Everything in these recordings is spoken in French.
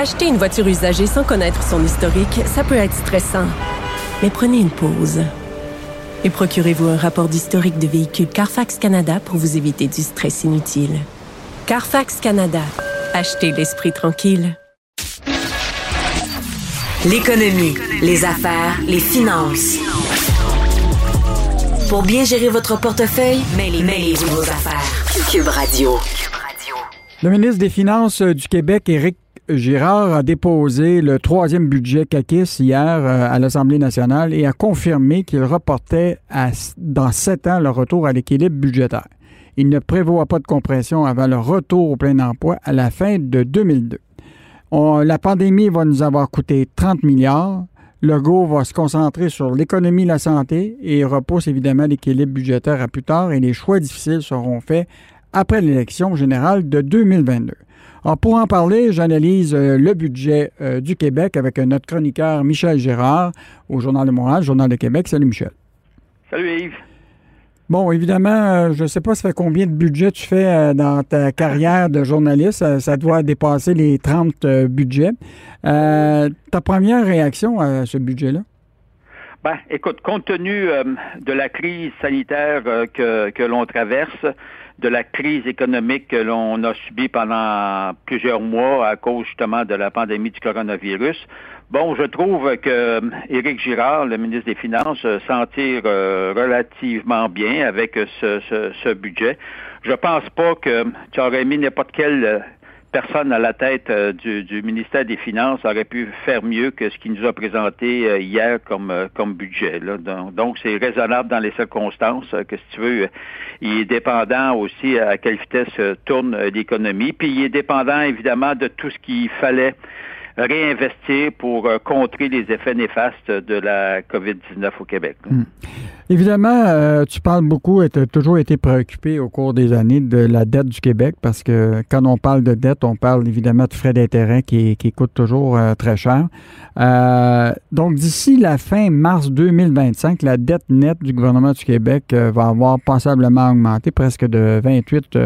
Acheter une voiture usagée sans connaître son historique, ça peut être stressant. Mais prenez une pause. Et procurez-vous un rapport d'historique de véhicule Carfax Canada pour vous éviter du stress inutile. Carfax Canada. Achetez l'esprit tranquille. L'économie, les affaires, les finances. Pour bien gérer votre portefeuille, mêlez-vous vos affaires. Cube Radio. Le ministre des Finances du Québec, Éric Girard, a déposé le troisième budget CAQIS hier euh, à l'Assemblée nationale et a confirmé qu'il reportait dans sept ans le retour à l'équilibre budgétaire. Il ne prévoit pas de compression avant le retour au plein emploi à la fin de 2002. On, la pandémie va nous avoir coûté 30 milliards. Le GO va se concentrer sur l'économie et la santé et repousse évidemment l'équilibre budgétaire à plus tard et les choix difficiles seront faits après l'élection générale de 2022. Alors, pour en parler, j'analyse euh, le budget euh, du Québec avec notre chroniqueur Michel Gérard au Journal de Montréal, Journal de Québec. Salut Michel. Salut Yves. Bon, évidemment, euh, je ne sais pas ça fait combien de budgets tu fais dans ta carrière de journaliste? Ça, doit dépasser les 30 budgets. ta première réaction à ce budget-là? Ben, écoute, compte tenu de la crise sanitaire que, que l'on traverse, de la crise économique que l'on a subie pendant plusieurs mois à cause justement de la pandémie du coronavirus. Bon, je trouve que euh, Éric Girard, le ministre des Finances, euh, s'en tire euh, relativement bien avec ce, ce, ce, budget. Je pense pas que tu aurais mis n'importe quel personne à la tête euh, du, ministère des Finances aurait pu faire mieux que ce qu'il nous a présenté euh, hier comme, euh, comme budget. Donc, c'est raisonnable dans les circonstances que, si tu veux, il est dépendant aussi à quelle vitesse tourne l'économie. Puis, il est dépendant, évidemment, de tout ce qu'il fallait réinvestir pour euh, contrer les effets néfastes de la COVID-19 au Québec. Hmm. Évidemment, euh, tu parles beaucoup et tu as toujours été préoccupé au cours des années de la dette du Québec parce que quand on parle de dette, on parle évidemment de frais d'intérêt qui, qui coûtent toujours euh, très cher. donc, d'ici la fin mars 2025, la dette nette du gouvernement du Québec va avoir passablement augmenté, presque de 28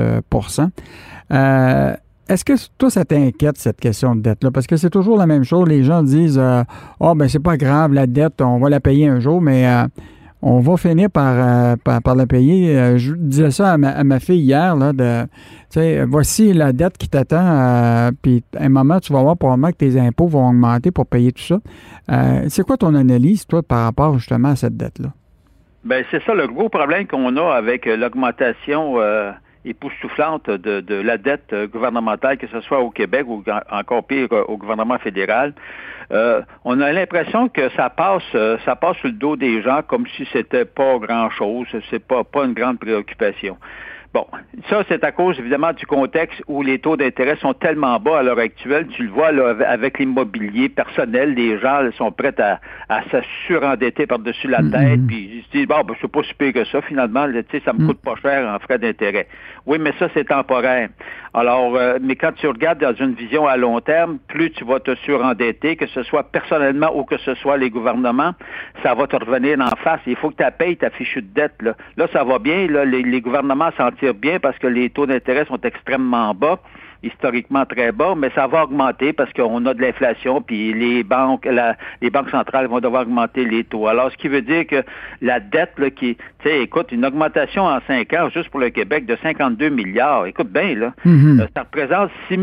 est-ce que toi, ça t'inquiète, cette question de dette-là? Parce que c'est toujours la même chose. Les gens disent euh, oh, ben, c'est pas grave, la dette, on va la payer un jour, mais euh, on va finir par, euh, par, la payer. je disais ça à ma, fille hier, là, de, voici la dette qui t'attend, puis à un moment, tu vas voir probablement que tes impôts vont augmenter pour payer tout ça. c'est quoi ton analyse, toi, par rapport justement à cette dette-là? Ben c'est ça le gros problème qu'on a avec l'augmentation époustouflante de, de la dette gouvernementale, que ce soit au Québec ou encore pire au gouvernement fédéral. Euh, on a l'impression que ça passe, euh, ça passe sur le dos des gens comme si c'était pas grand chose, c'est pas pas une grande préoccupation. Bon, ça, c'est à cause, évidemment, du contexte où les taux d'intérêt sont tellement bas à l'heure actuelle. Tu le vois, là, avec l'immobilier personnel, les gens sont prêts à, à se surendetter par-dessus la mm-hmm. tête, puis ils se disent, bon, ben, c'est pas si pire que ça, finalement, tu sais, ça me mm. coûte pas cher en frais d'intérêt. Oui, mais ça, c'est temporaire. Alors, euh, mais quand tu regardes dans une vision à long terme, plus tu vas te surendetter, que ce soit personnellement ou que ce soit les gouvernements, ça va te revenir en face. Il faut que tu payes ta fichue de dette. Là, là ça va bien. Là, les, les gouvernements s'en bien parce que les taux d'intérêt sont extrêmement bas historiquement très bas, mais ça va augmenter parce qu'on a de l'inflation, puis les banques, les banques centrales vont devoir augmenter les taux. Alors, ce qui veut dire que la dette, là, qui, tu sais, écoute, une augmentation en cinq ans, juste pour le Québec, de 52 milliards, écoute bien, là, mm-hmm. euh, ça représente 6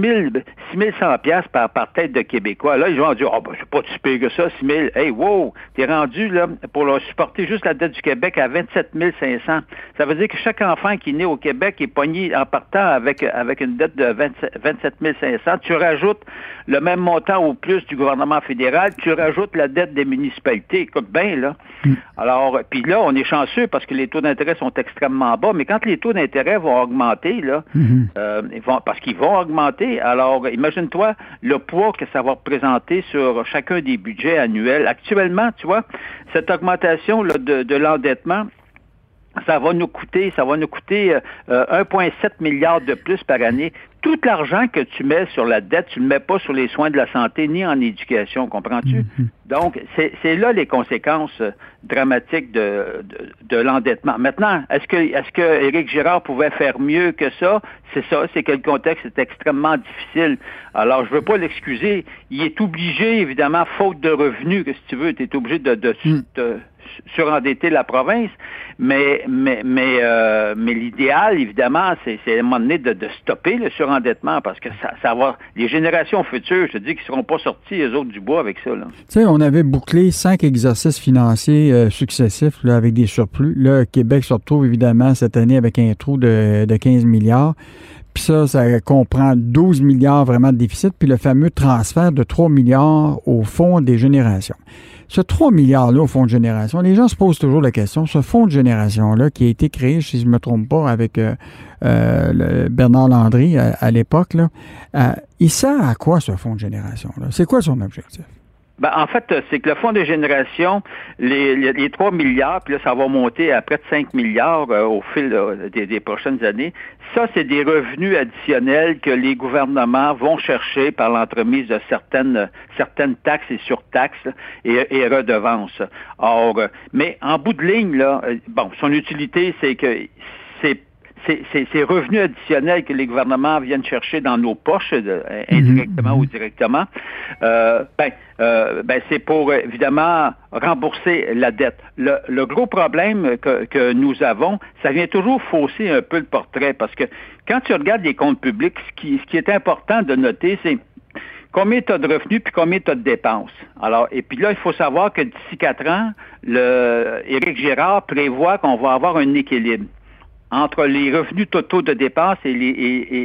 6100 pièces par, par tête de Québécois. Là, ils vont dire, oh, ben, c'est pas si pire que ça, 6 000. Hey, wow, t'es rendu, là, pour leur supporter juste la dette du Québec à 27 500. Ça veut dire que chaque enfant qui est né au Québec est pogné en partant avec, avec une dette de 27 27 500. Tu rajoutes le même montant ou plus du gouvernement fédéral, tu rajoutes la dette des municipalités. Écoute bien, là. Mm. Alors, puis là, on est chanceux parce que les taux d'intérêt sont extrêmement bas, mais quand les taux d'intérêt vont augmenter, là, mm-hmm. euh, vont, parce qu'ils vont augmenter, alors imagine-toi le poids que ça va représenter sur chacun des budgets annuels. Actuellement, tu vois, cette augmentation là, de, de l'endettement, ça va nous coûter, ça va nous coûter 1,7 euh, milliard de plus par année. Tout l'argent que tu mets sur la dette, tu ne le mets pas sur les soins de la santé ni en éducation, comprends-tu? Mm-hmm. Donc, c'est là les conséquences euh, dramatiques de, de, l'endettement. Maintenant, est-ce que est-ce que Éric Girard pouvait faire mieux que ça? C'est ça, c'est que le contexte est extrêmement difficile. Alors, je veux pas l'excuser. Il est obligé, évidemment, faute de revenus, que si tu veux, tu es obligé de, de, mm. de surendetter la province, mais mais mais euh, l'idéal, évidemment, c'est à un moment donné de, stopper le surendettement parce que ça, va les générations futures, je te dis, qu'ils seront pas sortis les autres du bois avec ça. Tu sais, on avait bouclé cinq exercices financiers euh, successifs avec des surplus. Là, Québec se retrouve évidemment cette année avec un trou de, de 15 milliards. Puis ça, ça comprend 12 milliards vraiment de déficit, puis le fameux transfert de 3 milliards au fonds des générations. Ce 3 milliards-là au fonds de génération, les gens se posent toujours la question, ce fonds de génération-là qui a été créé, si je ne me trompe pas, avec euh, euh, Bernard Landry à, l'époque, euh, il sert à quoi ce fonds de génération-là? C'est quoi son objectif? Ben, en fait, c'est que le fonds de génération, les, les, 3 milliards, puis là, ça va monter à près de 5 milliards euh, au fil des, prochaines années. Ça, c'est des revenus additionnels que les gouvernements vont chercher par l'entremise de certaines, certaines taxes et surtaxes et, et redevances. Or, euh, mais en bout de ligne, là, euh, bon, son utilité, c'est que ces revenus additionnels que les gouvernements viennent chercher dans nos poches, euh, mhm. indirectement ou directement, euh, ben, euh, ben, c'est pour évidemment rembourser la dette. Le, gros problème que, nous avons, ça vient toujours fausser un peu le portrait parce que quand tu regardes les comptes publics, ce qui, ce qui est important de noter, c'est combien tu as de revenus puis combien tu as de dépenses. Alors, et puis là, il faut savoir que d'ici quatre ans, le Éric Girard prévoit qu'on va avoir un équilibre entre les revenus totaux de dépenses et les,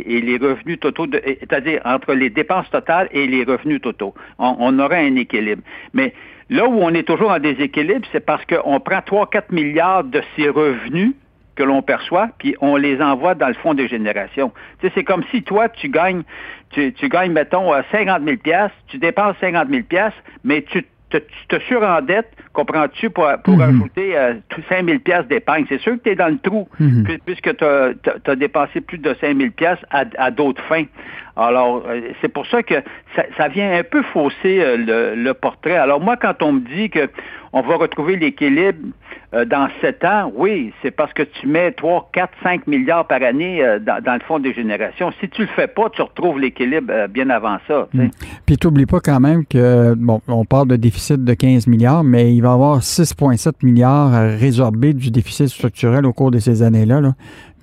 et, les revenus totaux, c'est-à-dire entre les dépenses totales et les revenus totaux. On, aurait un équilibre. Mais là où on est toujours en déséquilibre, c'est parce qu'on prend 3-4 milliards de ces revenus que l'on perçoit, puis on les envoie dans le fonds de génération. Tu sais, c'est comme si toi, tu gagnes, tu, tu gagnes, mettons, 50 000 tu dépenses 50 000 mais tu tu te surendettes, comprends-tu, pour, pour mhm. ajouter euh, 5 000 pièces d'épargne. C'est sûr que tu es dans le trou, mhm. puisque tu as, dépensé plus de 5 000 pièces à, d'autres fins. Alors, euh, c'est pour ça que ça, vient un peu fausser euh, le, portrait. Alors, moi, quand on me dit que on va retrouver l'équilibre euh, dans sept ans, oui, c'est parce que tu mets 3, 4, 5 milliards par année dans, le fonds des générations. Si tu le fais pas, tu retrouves l'équilibre bien avant ça. Hmm. Puis tu n'oublies pas quand même que, bon, on parle de déficit de 15 milliards, mais il va y avoir 6,7 milliards à résorber du déficit structurel au cours de ces années-là.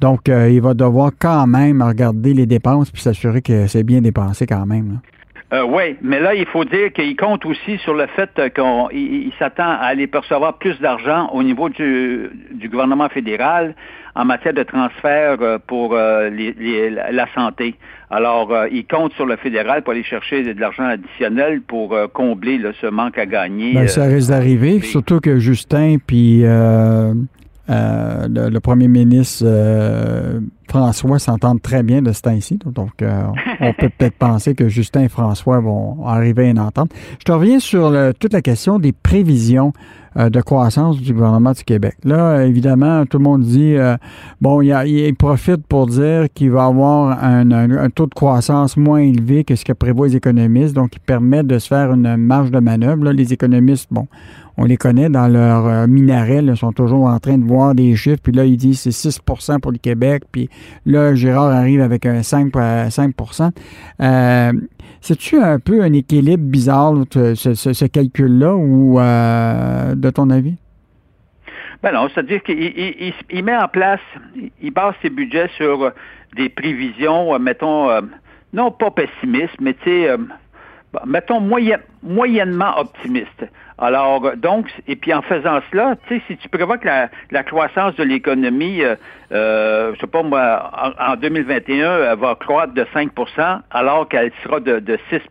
Donc, il va devoir quand même regarder les dépenses puis s'assurer que c'est bien dépensé quand même. Euh, oui, mais là, il faut dire qu'il compte aussi sur le fait qu'il s'attend à aller percevoir plus d'argent au niveau du, gouvernement fédéral en matière de transfert euh, pour euh, la santé. Alors, il compte sur le fédéral pour aller chercher de l'argent additionnel pour combler ce manque à gagner. Ben, ça risque d'arriver, surtout que Justin puis euh, le, premier ministre euh, François s'entendent très bien de ce temps-ci. Donc, euh, on peut peut-être penser que Justin et François vont arriver à une entente. Je te reviens sur toute la question des prévisions de croissance du gouvernement du Québec. Là, évidemment, tout le monde dit, bon, il, profite pour dire qu'il va avoir un, taux de croissance moins élevé que ce que prévoient les économistes. Donc, il permet de se faire une marge de manœuvre. les économistes, bon, on les connaît dans leur euh, minaret, ils sont toujours en train de voir des chiffres, puis là, ils disent c'est 6% pour le Québec, puis là, Gérard arrive avec un 5, 5 euh, C'est-tu un peu un équilibre bizarre, ce, calcul-là, ou euh, de ton avis? Ben non, c'est-à-dire qu'il met en place, il base ses budgets sur des prévisions, mettons, non pas pessimistes, mais tu sais, mettons moyennement optimistes. Alors, donc, et puis en faisant cela, tu sais, si tu prévois que la, la croissance de l'économie, euh, euh, je sais pas moi, en, 2021, elle va croître de 5% alors qu'elle sera de, de 6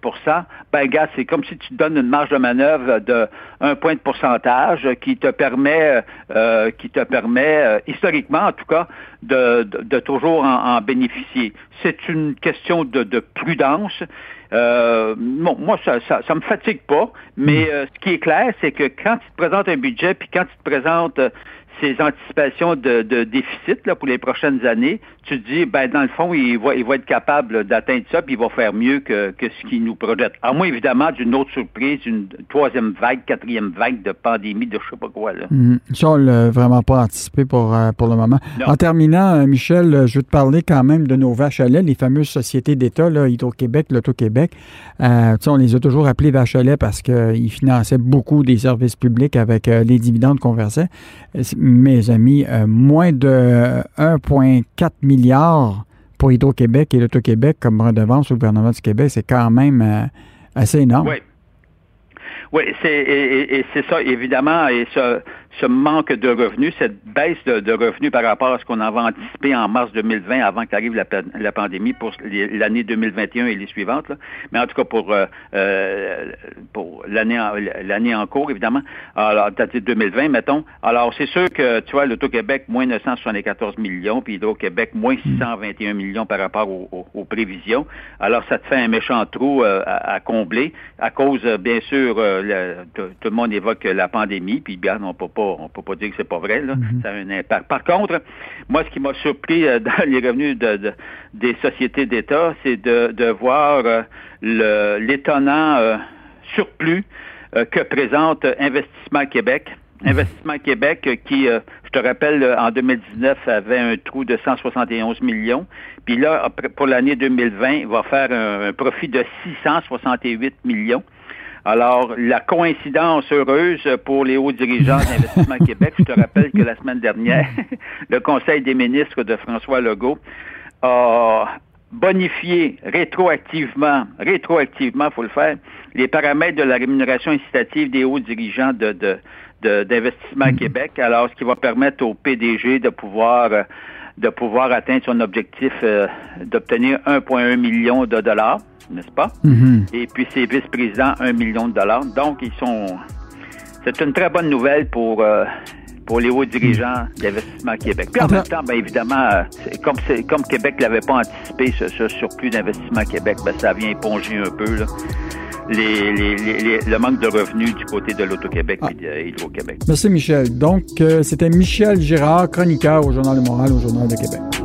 ben gars, c'est comme si tu donnes une marge de manœuvre de un point de pourcentage qui te permet, euh, qui te permet, euh, historiquement en tout cas, de, de, toujours en, en bénéficier. C'est une question de, de prudence. Euh, bon, moi, ça, ça, ça me fatigue pas, mais hmm. euh, ce qui est clair, c'est que quand tu te présentes un budget, puis quand tu te présentes euh, ces anticipations de, de déficit là, pour les prochaines années, tu te dis, ben, dans le fond, il va, il va être capable d'atteindre ça, puis il va faire mieux que, que ce qu'il nous projette. À moins, évidemment, d'une autre surprise, une troisième vague, quatrième vague de pandémie, de je sais pas quoi. Là. Mm Ça, on l'a vraiment pas anticipé pour, euh, pour le moment. En terminant, euh, Michel, euh, je veux te parler quand même de nos vaches à lait, les fameuses sociétés d'État, Hydro-Québec, l'Auto-Québec. Euh, on les a toujours appelées vaches à lait parce qu'ils finançaient beaucoup des services publics avec les dividendes qu'on versait. Mes amis, moins de 1,4 milliard milliards pour Hydro-Québec et l'Auto-Québec comme redevance au gouvernement du Québec, c'est quand même euh, assez énorme. Oui. Oui, c'est ça, évidemment, ce manque de revenus, cette baisse de, revenus par rapport à ce qu'on avait anticipé en mars 2020 avant qu'arrive la, la, pandémie pour l'année 2021 et les suivantes. Mais en tout cas pour euh, euh pour l'année en, l'année en cours, évidemment. Alors, date 2020, mettons. Alors, c'est sûr que, tu vois, l'Auto-Québec, moins 974 millions, puis Hydro-Québec, moins 621 millions par rapport aux, prévisions. Alors, ça te fait un méchant trou euh, à, combler à cause, bien sûr, euh, tout, le monde évoque la pandémie, puis bien, on peut pas on peut pas dire que c'est pas vrai. Là. Mm-hmm. Ça a un impact. Par contre, moi, ce qui m'a surpris euh, dans les revenus de, des sociétés d'État, c'est de, voir euh, l'étonnant euh, surplus que présente Investissement Québec. Mm-hmm. Investissement Québec qui, je te rappelle, en 2019 avait un trou de 171 millions. Puis là, pour l'année 2020, il va faire un profit de 668 millions. Alors, la coïncidence heureuse pour les hauts dirigeants d'Investissement Québec, je te rappelle que la semaine dernière, le Conseil des ministres de François Legault a bonifié rétroactivement, rétroactivement, faut le faire, les paramètres de la rémunération incitative des hauts dirigeants de, d'Investissement mm-hmm. Québec, alors ce qui va permettre au PDG de pouvoir de pouvoir atteindre son objectif euh, d'obtenir 1,1 million de dollars n'est-ce pas? Mm-hmm. Et puis ses vice-présidents, un million de dollars. Donc, ils sont. C'est une très bonne nouvelle pour. Euh, pour les hauts dirigeants d'Investissement Québec. Puis en même temps, bien évidemment, comme, comme Québec ne l'avait pas anticipé, ce, surplus d'Investissement Québec, ben, ça vient éponger un peu Les, le manque de revenus du côté de l'Auto-Québec et ah. d'Hydro-Québec. Merci, Michel. Donc, euh, c'était Michel Girard, chroniqueur au Journal de Montréal, au Journal de Québec.